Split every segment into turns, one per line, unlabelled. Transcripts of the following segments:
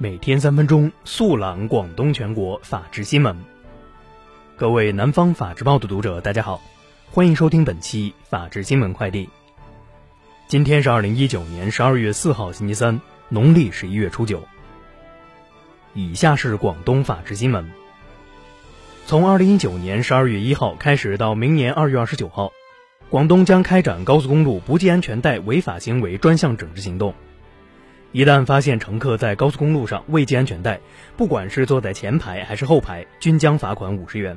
每天三分钟速览广东全国法治新闻。各位南方法制报的读者，大家好，欢迎收听本期法治新闻快递。今天是二零一九年十二月四号，星期三，农历十一月初九。以下是广东法治新闻：从二零一九年十二月一号开始到明年二月二十九号，广东将开展高速公路不系安全带违法行为专项整治行动。一旦发现乘客在高速公路上未系安全带，不管是坐在前排还是后排，均将罚款五十元。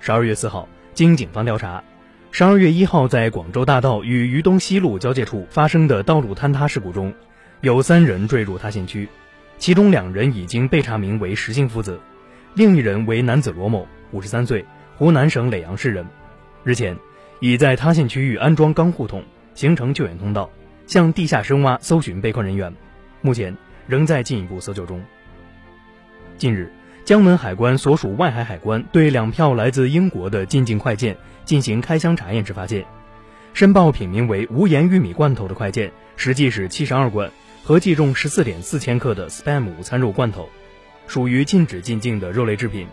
十二月四号，经警方调查，十二月一号在广州大道与渝东西路交界处发生的道路坍塌事故中，有三人坠入塌陷区，其中两人已经被查明为石姓父子，另一人为男子罗某，五十三岁，湖南省耒阳市人，日前已在塌陷区域安装钢护筒，形成救援通道。向地下深挖搜寻被困人员，目前仍在进一步搜救中。近日，江门海关所属外海海关对两票来自英国的进境快件进行开箱查验时发现，申报品名为“无盐玉米罐头”的快件，实际是七十二罐，合计重十四点四千克的 Spam 午餐肉罐头，属于禁止进境的肉类制品。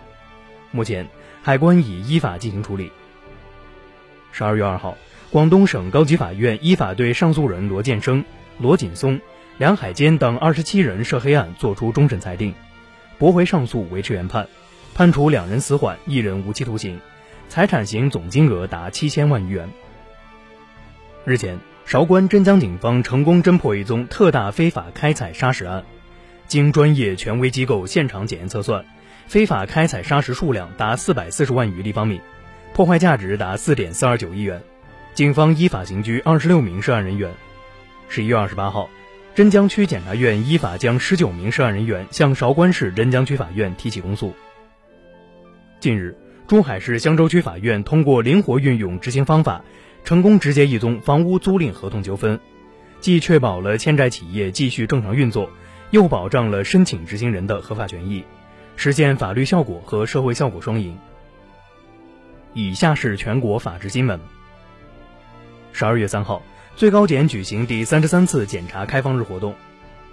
目前，海关已依法进行处理。十二月二号。广东省高级法院依法对上诉人罗建生、罗锦松、梁海坚等二十七人涉黑案作出终审裁定，驳回上诉，维持原判，判处两人死缓，一人无期徒刑，财产刑总金额达七千万余元。日前，韶关真江警方成功侦破一宗特大非法开采砂石案，经专业权威机构现场检验测算，非法开采砂石数量达四百四十万余立方米，破坏价值达四点四二九亿元。警方依法刑拘二十六名涉案人员。十一月二十八号，真江区检察院依法将十九名涉案人员向韶关市真江区法院提起公诉。近日，珠海市香洲区法院通过灵活运用执行方法，成功直接一宗房屋租赁合同纠纷，既确保了欠债企业继续正常运作，又保障了申请执行人的合法权益，实现法律效果和社会效果双赢。以下是全国法制新闻。十二月三号，最高检举行第三十三次检察开放日活动。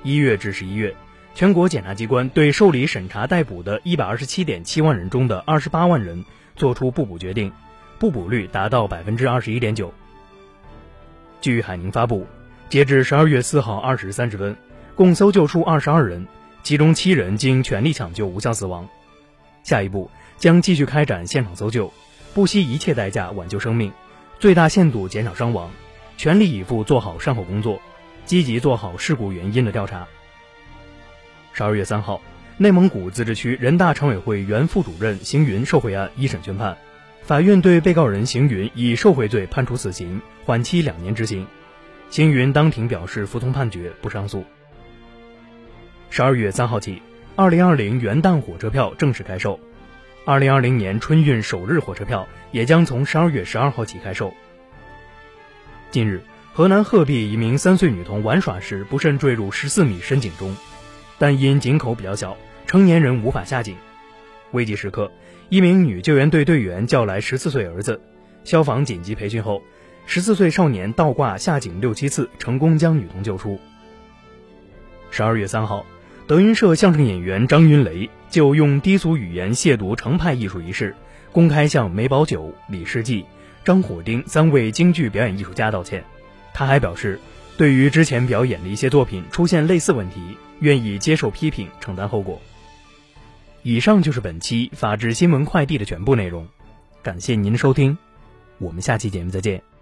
一月至十一月，全国检察机关对受理审查逮捕的一百二十七点七万人中的二十八万人作出不捕决定，不捕率达到百分之二十一点九。据海宁发布，截至十二月四号二时三十分，共搜救出二十二人，其中七人经全力抢救无效死亡。下一步将继续开展现场搜救，不惜一切代价挽救生命。最大限度减少伤亡，全力以赴做好善后工作，积极做好事故原因的调查。十二月三号，内蒙古自治区人大常委会原副主任邢云受贿案一审宣判，法院对被告人邢云以受贿罪判处死刑，缓期两年执行。邢云当庭表示服从判决，不上诉。十二月三号起，二零二零元旦火车票正式开售。二零二零年春运首日火车票也将从十二月十二号起开售。近日，河南鹤壁一名三岁女童玩耍时不慎坠入十四米深井中，但因井口比较小，成年人无法下井。危急时刻，一名女救援队队员叫来十四岁儿子，消防紧急培训后，十四岁少年倒挂下井六七次，成功将女童救出。十二月三号。德云社相声演员张云雷就用低俗语言亵渎程派艺术一事，公开向梅葆玖、李世济、张火丁三位京剧表演艺术家道歉。他还表示，对于之前表演的一些作品出现类似问题，愿意接受批评，承担后果。以上就是本期法治新闻快递的全部内容，感谢您的收听，我们下期节目再见。